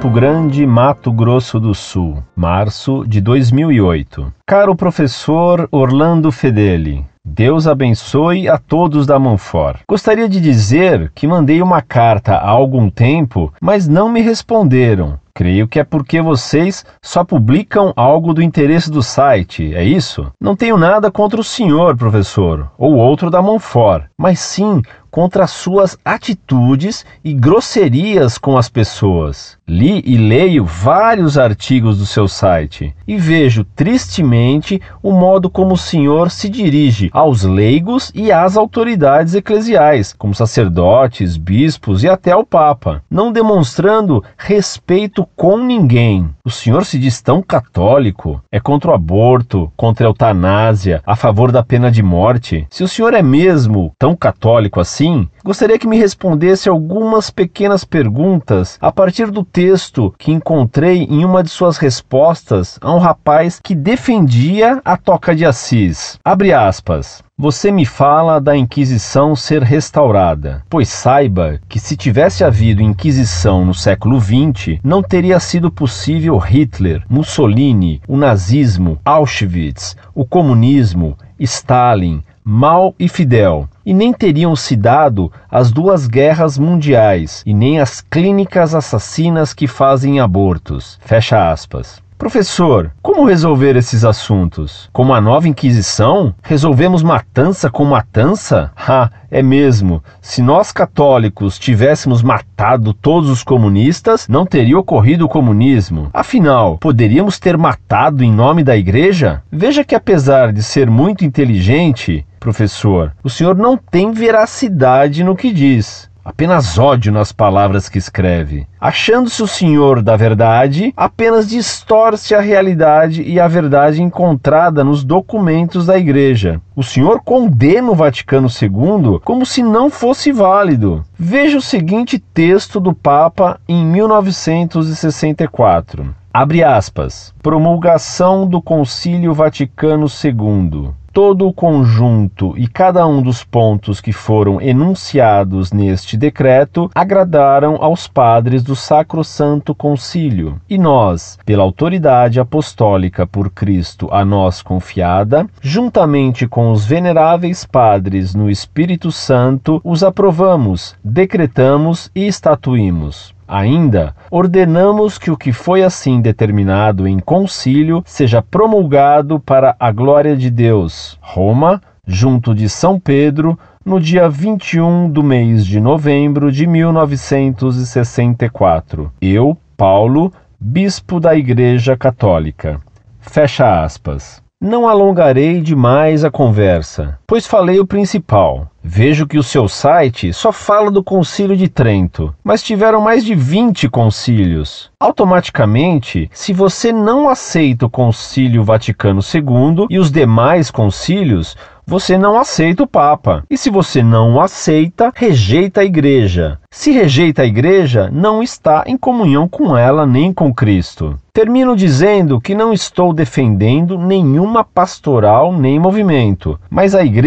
Campo Grande, Mato Grosso do Sul, março de 2008. Caro professor Orlando Fedeli, Deus abençoe a todos da Manfor. Gostaria de dizer que mandei uma carta há algum tempo, mas não me responderam. Creio que é porque vocês só publicam algo do interesse do site, é isso? Não tenho nada contra o senhor, professor, ou outro da Monfort, mas sim contra suas atitudes e grosserias com as pessoas. Li e leio vários artigos do seu site e vejo tristemente o modo como o senhor se dirige aos leigos e às autoridades eclesiais, como sacerdotes, bispos e até ao Papa, não demonstrando respeito com ninguém. O senhor se diz tão católico, é contra o aborto, contra a eutanásia, a favor da pena de morte. Se o senhor é mesmo tão católico assim, gostaria que me respondesse algumas pequenas perguntas a partir do texto que encontrei em uma de suas respostas a um rapaz que defendia a Toca de Assis. Abre aspas. Você me fala da Inquisição ser restaurada, pois saiba que se tivesse havido Inquisição no século XX, não teria sido possível Hitler, Mussolini, o nazismo, Auschwitz, o comunismo, Stalin, Mao e Fidel, e nem teriam se dado as duas guerras mundiais e nem as clínicas assassinas que fazem abortos. Fecha aspas. Professor, como resolver esses assuntos? Com a nova Inquisição? Resolvemos matança com matança? Ah, é mesmo. Se nós católicos tivéssemos matado todos os comunistas, não teria ocorrido o comunismo. Afinal, poderíamos ter matado em nome da Igreja? Veja que, apesar de ser muito inteligente, professor, o senhor não tem veracidade no que diz apenas ódio nas palavras que escreve. Achando-se o senhor da verdade, apenas distorce a realidade e a verdade encontrada nos documentos da Igreja. O senhor condena o Vaticano II como se não fosse válido. Veja o seguinte texto do Papa em 1964. Abre aspas. Promulgação do Concílio Vaticano II todo o conjunto e cada um dos pontos que foram enunciados neste decreto agradaram aos padres do Sacro Santo Concílio. E nós, pela autoridade apostólica por Cristo a nós confiada, juntamente com os veneráveis padres no Espírito Santo, os aprovamos, decretamos e estatuímos. Ainda, ordenamos que o que foi assim determinado em concílio seja promulgado para a glória de Deus. Roma, junto de São Pedro, no dia 21 do mês de novembro de 1964. Eu, Paulo, bispo da Igreja Católica. Fecha aspas. Não alongarei demais a conversa, pois falei o principal. Vejo que o seu site só fala do Concílio de Trento, mas tiveram mais de 20 concílios. Automaticamente, se você não aceita o Concílio Vaticano II e os demais concílios, você não aceita o Papa. E se você não o aceita, rejeita a Igreja. Se rejeita a Igreja, não está em comunhão com ela nem com Cristo. Termino dizendo que não estou defendendo nenhuma pastoral nem movimento, mas a Igreja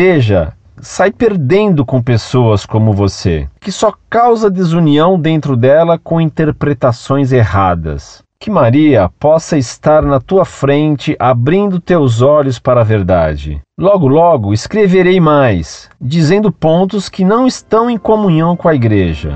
sai perdendo com pessoas como você, que só causa desunião dentro dela com interpretações erradas. Que Maria possa estar na tua frente, abrindo teus olhos para a verdade. Logo, logo escreverei mais, dizendo pontos que não estão em comunhão com a igreja.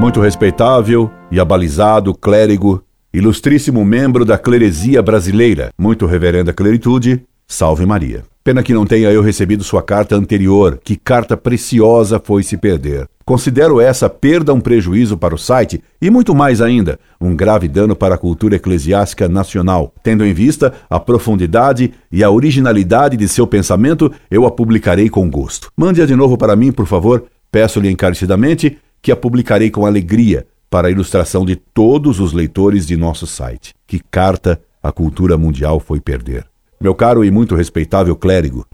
Muito respeitável e abalizado clérigo, ilustríssimo membro da cleresia brasileira, muito reverenda cleritude, salve Maria. Pena que não tenha eu recebido sua carta anterior, que carta preciosa foi se perder. Considero essa perda um prejuízo para o site e muito mais ainda, um grave dano para a cultura eclesiástica nacional. Tendo em vista a profundidade e a originalidade de seu pensamento, eu a publicarei com gosto. Mande-a de novo para mim, por favor. Peço-lhe encarecidamente que a publicarei com alegria para a ilustração de todos os leitores de nosso site. Que carta a cultura mundial foi perder. Meu caro e muito respeitável clérigo,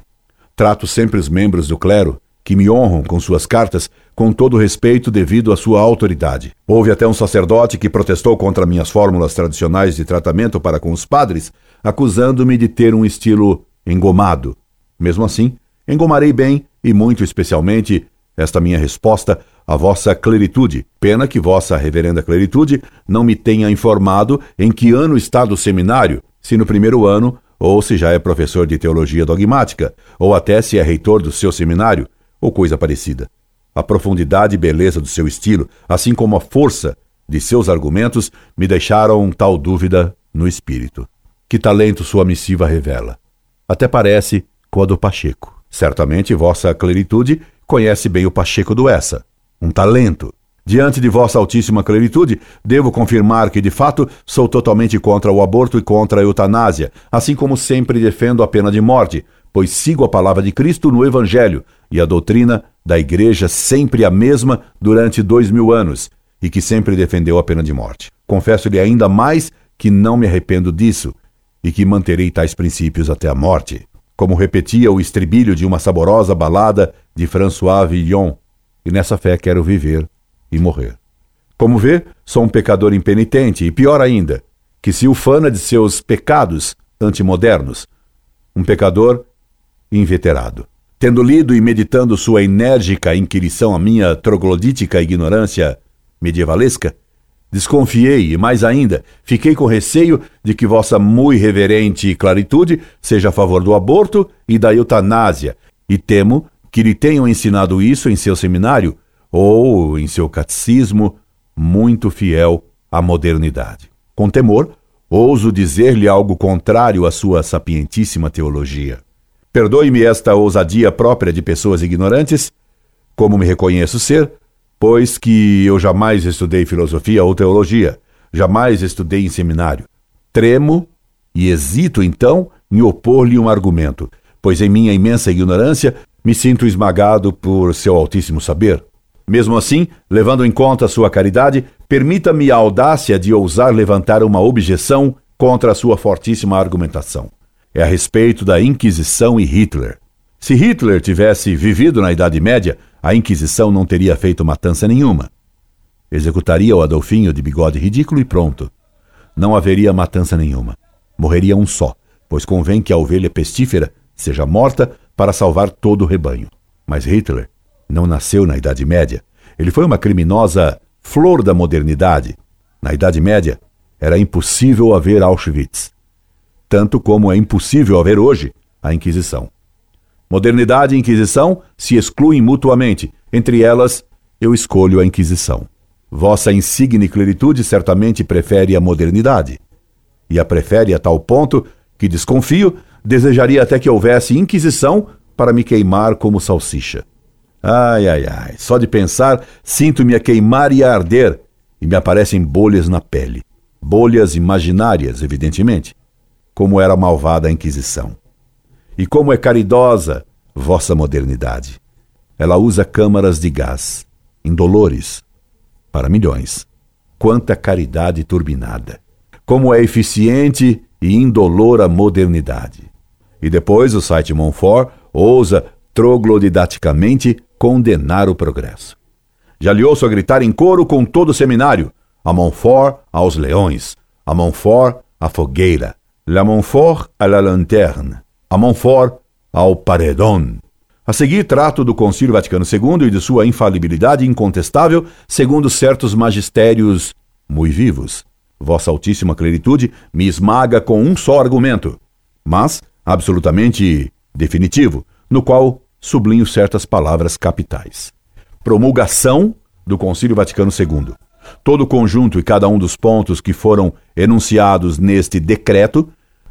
trato sempre os membros do clero que me honram com suas cartas com todo respeito devido à sua autoridade. Houve até um sacerdote que protestou contra minhas fórmulas tradicionais de tratamento para com os padres, acusando-me de ter um estilo engomado. Mesmo assim, engomarei bem e muito especialmente esta minha resposta à vossa cleritude. Pena que vossa reverenda cleritude não me tenha informado em que ano está do seminário, se no primeiro ano, ou se já é professor de teologia dogmática, ou até se é reitor do seu seminário, ou coisa parecida. A profundidade e beleza do seu estilo, assim como a força de seus argumentos, me deixaram tal dúvida no espírito. Que talento sua missiva revela. Até parece com a do Pacheco. Certamente vossa cleritude conhece bem o Pacheco do Essa, um talento. Diante de vossa altíssima cleritude, devo confirmar que, de fato, sou totalmente contra o aborto e contra a eutanásia, assim como sempre defendo a pena de morte, pois sigo a palavra de Cristo no Evangelho e a doutrina da Igreja sempre a mesma durante dois mil anos, e que sempre defendeu a pena de morte. Confesso-lhe ainda mais que não me arrependo disso e que manterei tais princípios até a morte como repetia o estribilho de uma saborosa balada de François Villon, e nessa fé quero viver e morrer. Como vê, sou um pecador impenitente e pior ainda, que se ufana de seus pecados antimodernos, um pecador inveterado. Tendo lido e meditando sua enérgica inquirição à minha troglodítica ignorância medievalesca, Desconfiei e, mais ainda, fiquei com receio de que vossa muito reverente claritude seja a favor do aborto e da eutanásia, e temo que lhe tenham ensinado isso em seu seminário ou em seu catecismo, muito fiel à modernidade. Com temor, ouso dizer-lhe algo contrário à sua sapientíssima teologia. Perdoe-me esta ousadia própria de pessoas ignorantes, como me reconheço ser, pois que eu jamais estudei filosofia ou teologia, jamais estudei em seminário. Tremo e hesito então em opor-lhe um argumento, pois em minha imensa ignorância me sinto esmagado por seu altíssimo saber. Mesmo assim, levando em conta sua caridade, permita-me a audácia de ousar levantar uma objeção contra a sua fortíssima argumentação. É a respeito da Inquisição e Hitler. Se Hitler tivesse vivido na Idade Média, a Inquisição não teria feito matança nenhuma. Executaria o Adolfinho de bigode ridículo e pronto. Não haveria matança nenhuma. Morreria um só, pois convém que a ovelha pestífera seja morta para salvar todo o rebanho. Mas Hitler não nasceu na Idade Média. Ele foi uma criminosa flor da modernidade. Na Idade Média, era impossível haver Auschwitz, tanto como é impossível haver hoje a Inquisição. Modernidade e Inquisição se excluem mutuamente. Entre elas, eu escolho a Inquisição. Vossa insigne cleritude certamente prefere a modernidade. E a prefere a tal ponto que, desconfio, desejaria até que houvesse Inquisição para me queimar como salsicha. Ai, ai, ai, só de pensar, sinto-me a queimar e a arder, e me aparecem bolhas na pele. Bolhas imaginárias, evidentemente, como era malvada a Inquisição. E como é caridosa vossa modernidade. Ela usa câmaras de gás, indolores, para milhões. Quanta caridade turbinada! Como é eficiente e indolor a modernidade. E depois o site Monfort ousa troglodidaticamente condenar o progresso. Já lhe ouço a gritar em coro com todo o seminário: a Montfort aos leões, a Montfort à fogueira, la Montfort à la lanterne, a Montfort ao paredão. A seguir, trato do Concílio Vaticano II e de sua infalibilidade incontestável, segundo certos magistérios muito vivos. Vossa Altíssima Cleritude me esmaga com um só argumento, mas absolutamente definitivo, no qual sublinho certas palavras capitais. Promulgação do Concílio Vaticano II. Todo o conjunto e cada um dos pontos que foram enunciados neste decreto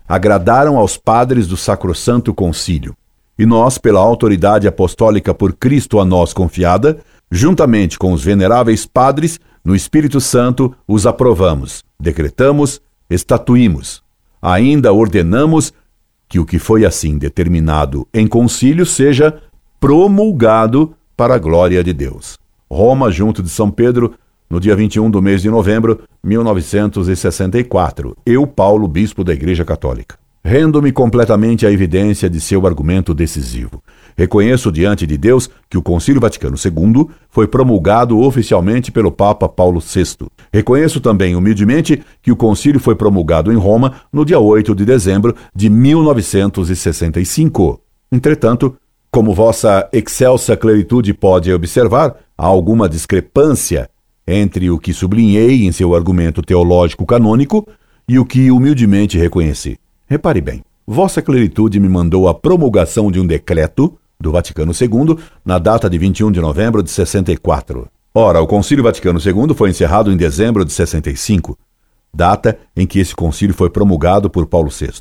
agradaram aos padres do Sacrosanto Concílio. E nós, pela autoridade apostólica por Cristo a nós confiada, juntamente com os veneráveis padres, no Espírito Santo, os aprovamos, decretamos, estatuímos. Ainda ordenamos que o que foi assim determinado em concílio seja promulgado para a glória de Deus. Roma, junto de São Pedro, no dia 21 do mês de novembro, 1964, eu, Paulo, bispo da Igreja Católica. Rendo-me completamente à evidência de seu argumento decisivo. Reconheço diante de Deus que o Concílio Vaticano II foi promulgado oficialmente pelo Papa Paulo VI. Reconheço também humildemente que o concílio foi promulgado em Roma no dia 8 de dezembro de 1965. Entretanto, Como vossa excelsa claritude pode observar, há alguma discrepância entre o que sublinhei em seu argumento teológico canônico e o que humildemente reconheci. Repare bem, vossa claritude me mandou a promulgação de um decreto do Vaticano II na data de 21 de novembro de 64. Ora, o Concílio Vaticano II foi encerrado em dezembro de 65, data em que esse concílio foi promulgado por Paulo VI.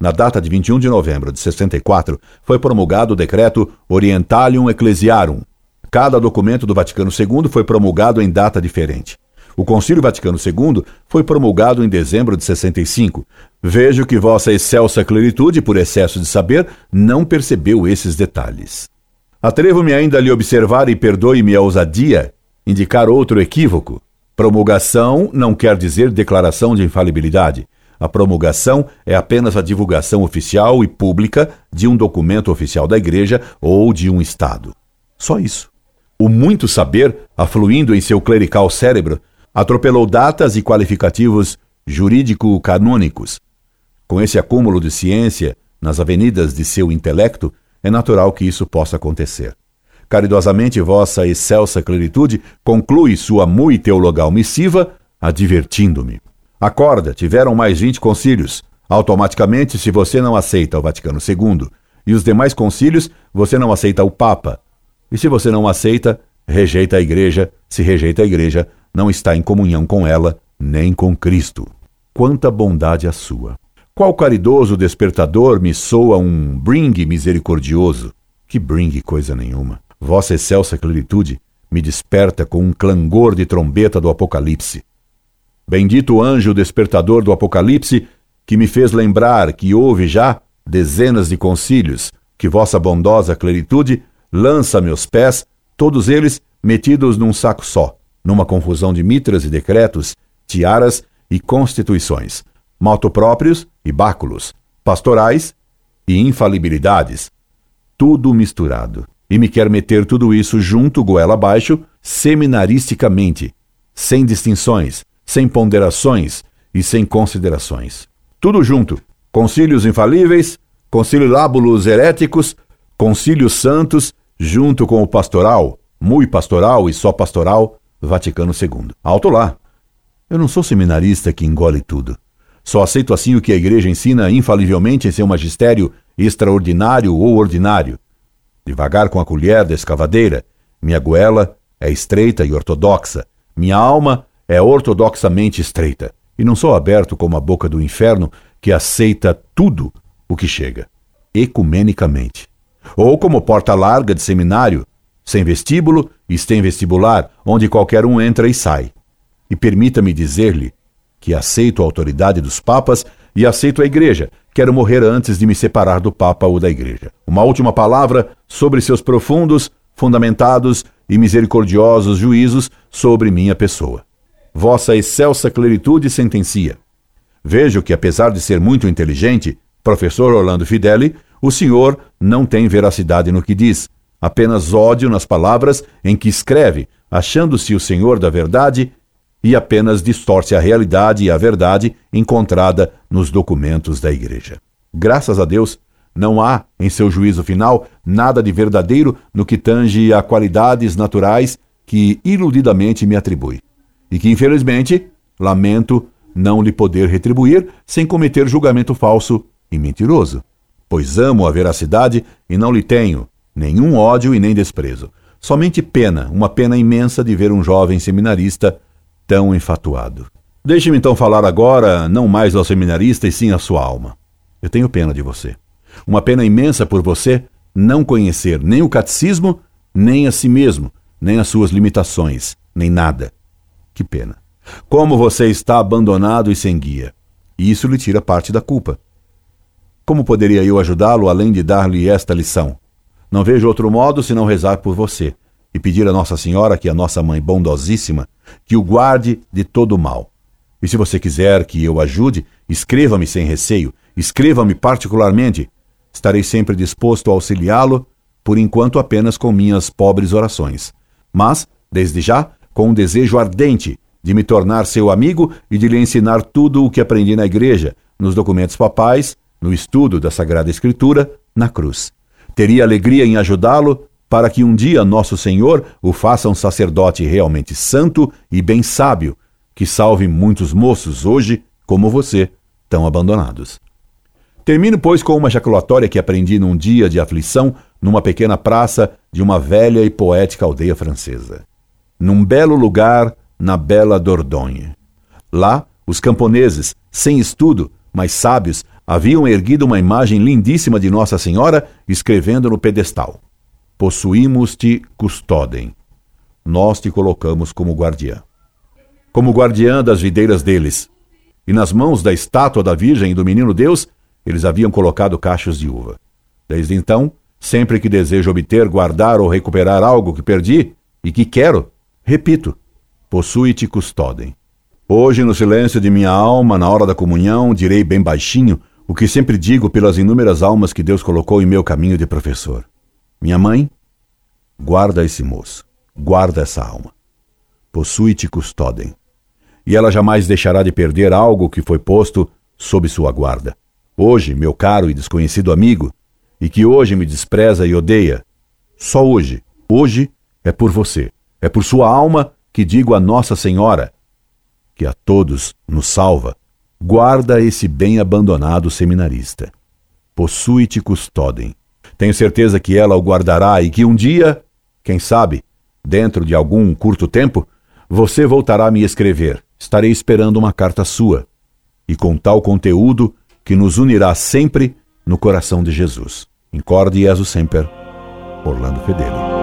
Na data de 21 de novembro de 64, foi promulgado o decreto Orientalium Ecclesiarum. Cada documento do Vaticano II foi promulgado em data diferente. O Concílio Vaticano II foi promulgado em dezembro de 65. Vejo que vossa excelsa claritude, por excesso de saber, não percebeu esses detalhes. Atrevo-me ainda a lhe observar e perdoe-me a ousadia, indicar outro equívoco. Promulgação não quer dizer declaração de infalibilidade. A promulgação é apenas a divulgação oficial e pública de um documento oficial da Igreja ou de um Estado. Só isso. O muito saber, afluindo em seu clerical cérebro, atropelou datas e qualificativos jurídico-canônicos. Com esse acúmulo de ciência nas avenidas de seu intelecto, é natural que isso possa acontecer. Caridosamente, vossa excelsa claritude conclui sua muito teologal missiva, advertindo-me. Acorda, tiveram mais 20 concílios. Automaticamente, se você não aceita o Vaticano II e os demais concílios, você não aceita o Papa. E se você não aceita, rejeita a Igreja. Se rejeita a Igreja, não está em comunhão com ela, nem com Cristo. Quanta bondade a sua! Qual caridoso despertador me soa um bringue misericordioso? Que bringue coisa nenhuma. Vossa excelsa claritude me desperta com um clangor de trombeta do Apocalipse. Bendito anjo despertador do Apocalipse, que me fez lembrar que houve já dezenas de concílios, que vossa bondosa claritude lança meus pés, todos eles metidos num saco só, numa confusão de mitras e decretos, tiaras e constituições, maltopróprios e báculos, pastorais e infalibilidades, tudo misturado. E me quer meter tudo isso junto, goela abaixo, seminaristicamente, sem distinções, sem ponderações e sem considerações. Tudo junto. Concílios infalíveis, conciliábulos heréticos, concílios santos, junto com o pastoral, muito pastoral e só pastoral, Vaticano II. Alto lá. Eu não sou seminarista que engole tudo. Só aceito assim o que a igreja ensina infalivelmente em seu magistério extraordinário ou ordinário. Devagar com a colher da escavadeira, minha goela é estreita e ortodoxa, minha alma é ortodoxamente estreita, e não sou aberto como a boca do inferno que aceita tudo o que chega, ecumenicamente. Ou como porta larga de seminário, sem vestíbulo e sem vestibular, onde qualquer um entra e sai. E permita-me dizer-lhe que aceito a autoridade dos papas e aceito a igreja. Quero morrer antes de me separar do papa ou da igreja. Uma última palavra sobre seus profundos, fundamentados e misericordiosos juízos sobre minha pessoa vossa excelsa claritude sentencia. Vejo que, apesar de ser muito inteligente, professor Orlando Fideli, o senhor não tem veracidade no que diz, apenas ódio nas palavras em que escreve, achando-se o senhor da verdade e apenas distorce a realidade e a verdade encontrada nos documentos da Igreja. Graças a Deus, não há, em seu juízo final, nada de verdadeiro no que tange a qualidades naturais que iludidamente me atribui e que, infelizmente, lamento não lhe poder retribuir sem cometer julgamento falso e mentiroso. Pois amo a veracidade e não lhe tenho nenhum ódio e nem desprezo. Somente pena, uma pena imensa de ver um jovem seminarista tão enfatuado. Deixe-me então falar agora, não mais ao seminarista e sim à sua alma. Eu tenho pena de você. Uma pena imensa por você não conhecer nem o catecismo, nem a si mesmo, nem as suas limitações, nem nada. Que pena. Como você está abandonado e sem guia. E isso lhe tira parte da culpa. Como poderia eu ajudá-lo além de dar-lhe esta lição? Não vejo outro modo senão rezar por você e pedir a Nossa Senhora, que é a nossa mãe bondosíssima, que o guarde de todo o mal. E se você quiser que eu ajude, escreva-me sem receio, escreva-me particularmente. Estarei sempre disposto a auxiliá-lo, por enquanto apenas com minhas pobres orações. Mas, desde já, com um desejo ardente de me tornar seu amigo e de lhe ensinar tudo o que aprendi na igreja, nos documentos papais, no estudo da Sagrada Escritura, na cruz. Teria alegria em ajudá-lo para que um dia nosso Senhor o faça um sacerdote realmente santo e bem sábio, que salve muitos moços hoje, como você, tão abandonados. Termino, pois, com uma ejaculatória que aprendi num dia de aflição numa pequena praça de uma velha e poética aldeia francesa. Num belo lugar, na bela Dordogne. Lá, os camponeses, sem estudo, mas sábios, haviam erguido uma imagem lindíssima de Nossa Senhora, escrevendo no pedestal: Possuímos-te custodem. Nós te colocamos como guardiã. Como guardiã das videiras deles. E nas mãos da estátua da Virgem e do Menino Deus, eles haviam colocado cachos de uva. Desde então, sempre que desejo obter, guardar ou recuperar algo que perdi e que quero, repito: possui-te custodem. Hoje, no silêncio de minha alma, na hora da comunhão, direi bem baixinho o que sempre digo pelas inúmeras almas que Deus colocou em meu caminho de professor. Minha mãe, guarda esse moço, guarda essa alma. Possui-te custodem. E ela jamais deixará de perder algo que foi posto sob sua guarda. Hoje, meu caro e desconhecido amigo, e que hoje me despreza e odeia, só hoje, hoje é por você, é por sua alma que digo a Nossa Senhora, que a todos nos salva, guarda esse bem abandonado seminarista. Possui-te custodem. Tenho certeza que ela o guardará e que um dia, quem sabe, dentro de algum curto tempo, você voltará a me escrever. Estarei esperando uma carta sua. E com tal conteúdo que nos unirá sempre no coração de Jesus. Incorde Jesus Semper, Orlando Fedeli.